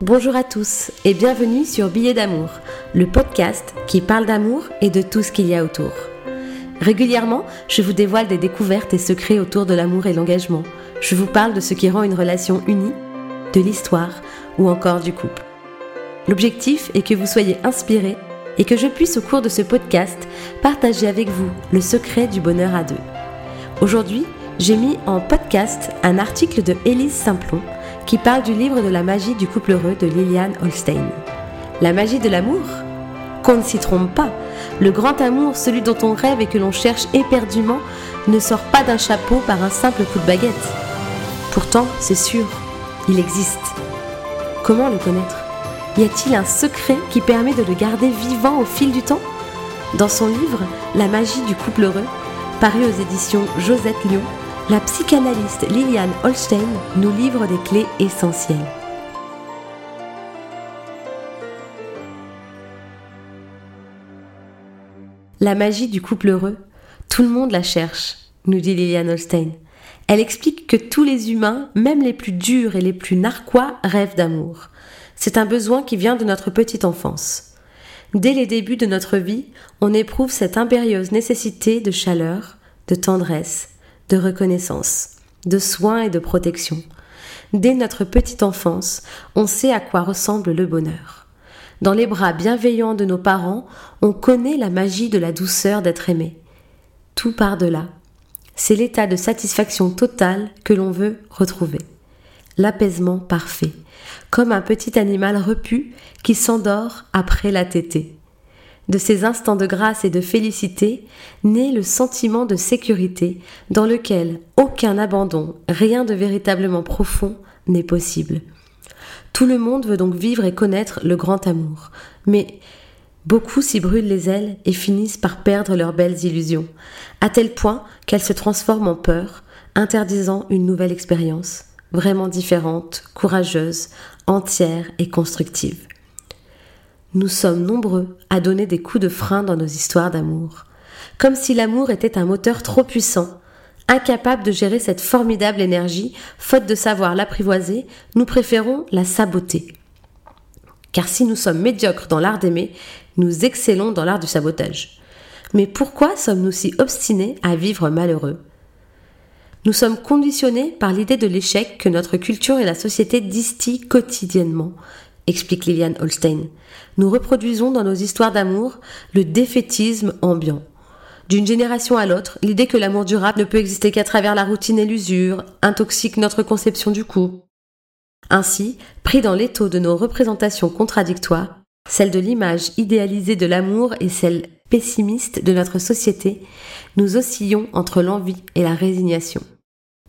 Bonjour à tous et bienvenue sur Billets d'amour, le podcast qui parle d'amour et de tout ce qu'il y a autour. Régulièrement, je vous dévoile des découvertes et secrets autour de l'amour et l'engagement. Je vous parle de ce qui rend une relation unie, de l'histoire ou encore du couple. L'objectif est que vous soyez inspirés et que je puisse au cours de ce podcast partager avec vous le secret du bonheur à deux. Aujourd'hui, j'ai mis en podcast un article de Élise Simplon qui parle du livre de la magie du couple heureux de Liliane Holstein. La magie de l'amour? Qu'on ne s'y trompe pas, le grand amour, celui dont on rêve et que l'on cherche éperdument, ne sort pas d'un chapeau par un simple coup de baguette. Pourtant, c'est sûr, il existe. Comment le connaître? Y a-t-il un secret qui permet de le garder vivant au fil du temps? Dans son livre La magie du couple heureux, paru aux éditions Josette Lyon, la psychanalyste Liliane Holstein nous livre des clés essentielles. La magie du couple heureux, tout le monde la cherche, nous dit Liliane Holstein. Elle explique que tous les humains, même les plus durs et les plus narquois, rêvent d'amour. C'est un besoin qui vient de notre petite enfance. Dès les débuts de notre vie, on éprouve cette impérieuse nécessité de chaleur, de tendresse, de reconnaissance, de soins et de protection. Dès notre petite enfance, on sait à quoi ressemble le bonheur. Dans les bras bienveillants de nos parents, on connaît la magie de la douceur d'être aimé. Tout par delà. C'est l'état de satisfaction totale que l'on veut retrouver. L'apaisement parfait, comme un petit animal repu qui s'endort après la tétée. De ces instants de grâce et de félicité naît le sentiment de sécurité dans lequel aucun abandon, rien de véritablement profond n'est possible. Tout le monde veut donc vivre et connaître le grand amour, mais beaucoup s'y brûlent les ailes et finissent par perdre leurs belles illusions, à tel point qu'elles se transforment en peur, interdisant une nouvelle expérience, vraiment différente, courageuse, entière et constructive. Nous sommes nombreux à donner des coups de frein dans nos histoires d'amour, comme si l'amour était un moteur trop puissant. Incapable de gérer cette formidable énergie, faute de savoir l'apprivoiser, nous préférons la saboter. Car si nous sommes médiocres dans l'art d'aimer, nous excellons dans l'art du sabotage. Mais pourquoi sommes-nous si obstinés à vivre malheureux? Nous sommes conditionnés par l'idée de l'échec que notre culture et la société distillent quotidiennement, explique Liliane Holstein. Nous reproduisons dans nos histoires d'amour le défaitisme ambiant. D'une génération à l'autre, l'idée que l'amour durable ne peut exister qu'à travers la routine et l'usure intoxique notre conception du coup. Ainsi, pris dans l'étau de nos représentations contradictoires, celle de l'image idéalisée de l'amour et celle pessimiste de notre société, nous oscillons entre l'envie et la résignation.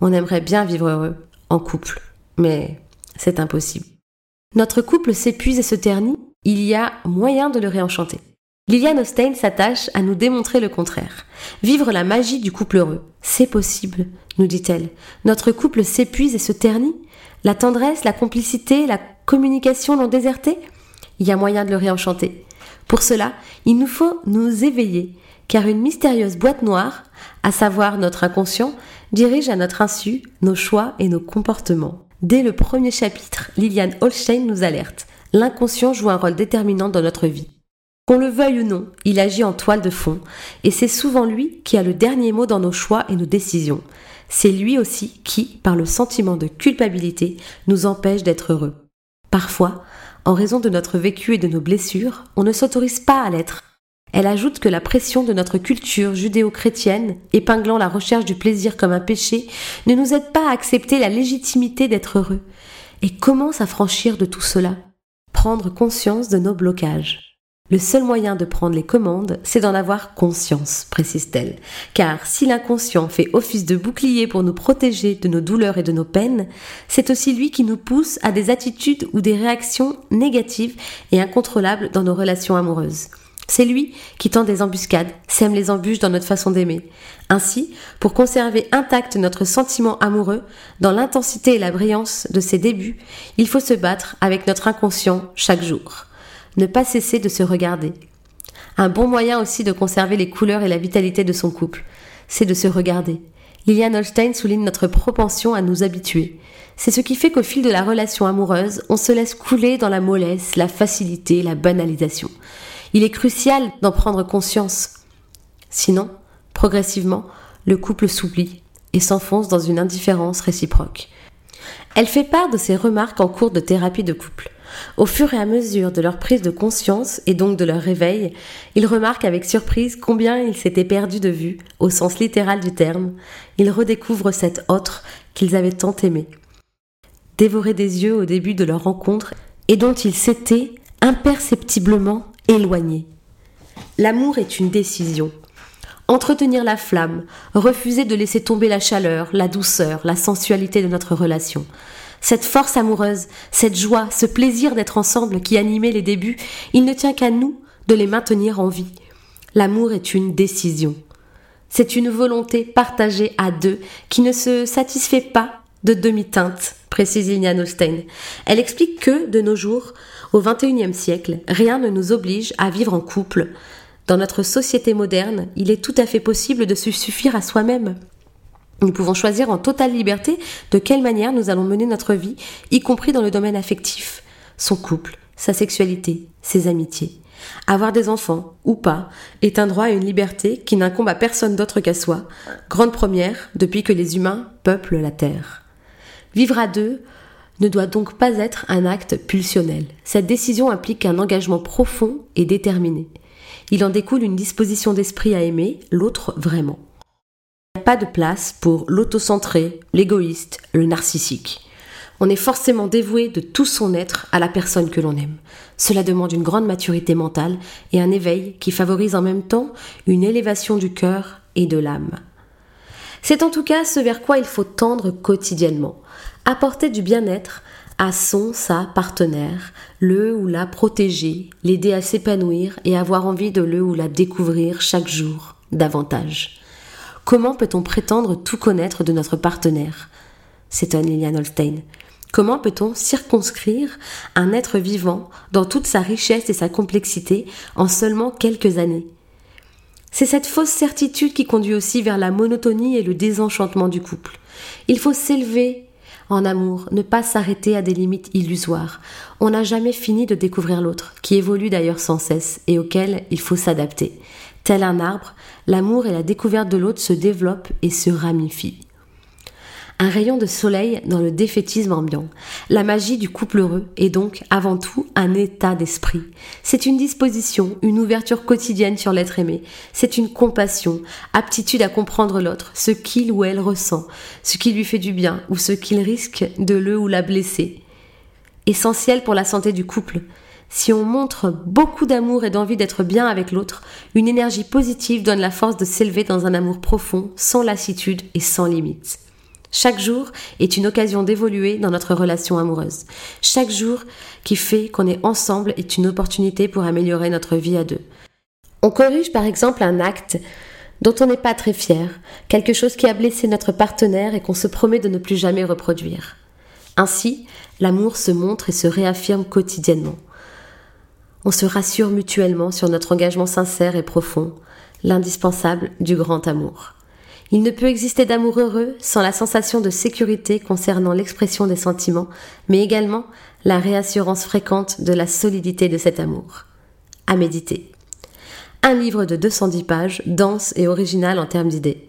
On aimerait bien vivre heureux, en couple, mais c'est impossible. Notre couple s'épuise et se ternit, il y a moyen de le réenchanter. Liliane Ostein s'attache à nous démontrer le contraire. Vivre la magie du couple heureux. C'est possible, nous dit-elle. Notre couple s'épuise et se ternit. La tendresse, la complicité, la communication l'ont déserté. Il y a moyen de le réenchanter. Pour cela, il nous faut nous éveiller, car une mystérieuse boîte noire, à savoir notre inconscient, dirige à notre insu nos choix et nos comportements. Dès le premier chapitre, Liliane Holstein nous alerte. L'inconscient joue un rôle déterminant dans notre vie. Qu'on le veuille ou non, il agit en toile de fond, et c'est souvent lui qui a le dernier mot dans nos choix et nos décisions. C'est lui aussi qui, par le sentiment de culpabilité, nous empêche d'être heureux. Parfois, en raison de notre vécu et de nos blessures, on ne s'autorise pas à l'être, elle ajoute que la pression de notre culture judéo-chrétienne, épinglant la recherche du plaisir comme un péché, ne nous aide pas à accepter la légitimité d'être heureux. Et comment s'affranchir de tout cela? Prendre conscience de nos blocages. Le seul moyen de prendre les commandes, c'est d'en avoir conscience, précise-t-elle. Car si l'inconscient fait office de bouclier pour nous protéger de nos douleurs et de nos peines, c'est aussi lui qui nous pousse à des attitudes ou des réactions négatives et incontrôlables dans nos relations amoureuses. C'est lui qui tend des embuscades, sème les embûches dans notre façon d'aimer. Ainsi, pour conserver intact notre sentiment amoureux, dans l'intensité et la brillance de ses débuts, il faut se battre avec notre inconscient chaque jour. Ne pas cesser de se regarder. Un bon moyen aussi de conserver les couleurs et la vitalité de son couple, c'est de se regarder. Liliane Holstein souligne notre propension à nous habituer. C'est ce qui fait qu'au fil de la relation amoureuse, on se laisse couler dans la mollesse, la facilité, la banalisation. Il est crucial d'en prendre conscience. Sinon, progressivement, le couple s'oublie et s'enfonce dans une indifférence réciproque. Elle fait part de ses remarques en cours de thérapie de couple. Au fur et à mesure de leur prise de conscience et donc de leur réveil, ils remarquent avec surprise combien ils s'étaient perdus de vue, au sens littéral du terme. Ils redécouvrent cet autre qu'ils avaient tant aimé, dévoré des yeux au début de leur rencontre et dont ils s'étaient imperceptiblement éloignés. L'amour est une décision. Entretenir la flamme, refuser de laisser tomber la chaleur, la douceur, la sensualité de notre relation. Cette force amoureuse, cette joie, ce plaisir d'être ensemble qui animait les débuts, il ne tient qu'à nous de les maintenir en vie. L'amour est une décision. C'est une volonté partagée à deux qui ne se satisfait pas de demi-teinte, précise Liliane Holstein. Elle explique que, de nos jours, au XXIe siècle, rien ne nous oblige à vivre en couple, dans notre société moderne, il est tout à fait possible de se suffire à soi-même. Nous pouvons choisir en totale liberté de quelle manière nous allons mener notre vie, y compris dans le domaine affectif, son couple, sa sexualité, ses amitiés. Avoir des enfants, ou pas, est un droit et une liberté qui n'incombe à personne d'autre qu'à soi, grande première depuis que les humains peuplent la Terre. Vivre à deux ne doit donc pas être un acte pulsionnel. Cette décision implique un engagement profond et déterminé. Il en découle une disposition d'esprit à aimer l'autre vraiment. Il n'y a pas de place pour l'autocentré, l'égoïste, le narcissique. On est forcément dévoué de tout son être à la personne que l'on aime. Cela demande une grande maturité mentale et un éveil qui favorise en même temps une élévation du cœur et de l'âme. C'est en tout cas ce vers quoi il faut tendre quotidiennement. Apporter du bien-être à son, sa partenaire, le ou la protéger, l'aider à s'épanouir et avoir envie de le ou la découvrir chaque jour davantage. Comment peut-on prétendre tout connaître de notre partenaire? S'étonne Liliane Holstein. Comment peut-on circonscrire un être vivant dans toute sa richesse et sa complexité en seulement quelques années? C'est cette fausse certitude qui conduit aussi vers la monotonie et le désenchantement du couple. Il faut s'élever en amour, ne pas s'arrêter à des limites illusoires. On n'a jamais fini de découvrir l'autre, qui évolue d'ailleurs sans cesse et auquel il faut s'adapter. Tel un arbre, l'amour et la découverte de l'autre se développent et se ramifient un rayon de soleil dans le défaitisme ambiant. La magie du couple heureux est donc avant tout un état d'esprit. C'est une disposition, une ouverture quotidienne sur l'être aimé. C'est une compassion, aptitude à comprendre l'autre, ce qu'il ou elle ressent, ce qui lui fait du bien ou ce qu'il risque de le ou la blesser. Essentiel pour la santé du couple. Si on montre beaucoup d'amour et d'envie d'être bien avec l'autre, une énergie positive donne la force de s'élever dans un amour profond, sans lassitude et sans limite. Chaque jour est une occasion d'évoluer dans notre relation amoureuse. Chaque jour qui fait qu'on est ensemble est une opportunité pour améliorer notre vie à deux. On corrige par exemple un acte dont on n'est pas très fier, quelque chose qui a blessé notre partenaire et qu'on se promet de ne plus jamais reproduire. Ainsi, l'amour se montre et se réaffirme quotidiennement. On se rassure mutuellement sur notre engagement sincère et profond, l'indispensable du grand amour. Il ne peut exister d'amour heureux sans la sensation de sécurité concernant l'expression des sentiments, mais également la réassurance fréquente de la solidité de cet amour. À méditer. Un livre de 210 pages, dense et original en termes d'idées.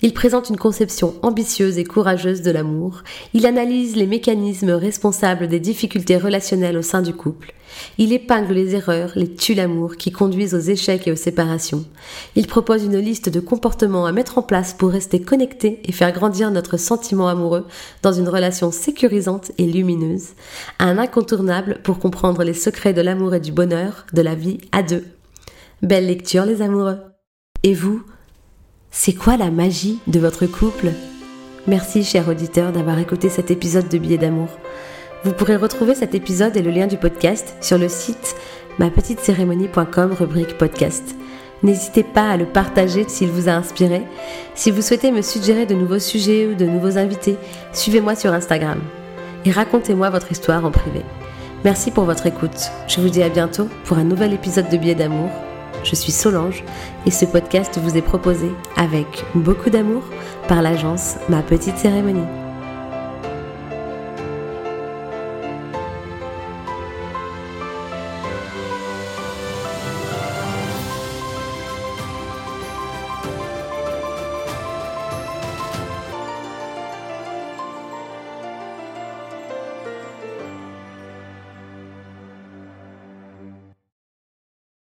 Il présente une conception ambitieuse et courageuse de l'amour. Il analyse les mécanismes responsables des difficultés relationnelles au sein du couple. Il épingle les erreurs, les tue l'amour qui conduisent aux échecs et aux séparations. Il propose une liste de comportements à mettre en place pour rester connecté et faire grandir notre sentiment amoureux dans une relation sécurisante et lumineuse. Un incontournable pour comprendre les secrets de l'amour et du bonheur de la vie à deux. Belle lecture les amoureux. Et vous, c'est quoi la magie de votre couple? Merci, cher auditeur, d'avoir écouté cet épisode de Billets d'amour. Vous pourrez retrouver cet épisode et le lien du podcast sur le site mapetitecérémonie.com rubrique podcast. N'hésitez pas à le partager s'il vous a inspiré. Si vous souhaitez me suggérer de nouveaux sujets ou de nouveaux invités, suivez-moi sur Instagram et racontez-moi votre histoire en privé. Merci pour votre écoute. Je vous dis à bientôt pour un nouvel épisode de Billets d'amour. Je suis Solange et ce podcast vous est proposé avec beaucoup d'amour par l'agence Ma Petite Cérémonie.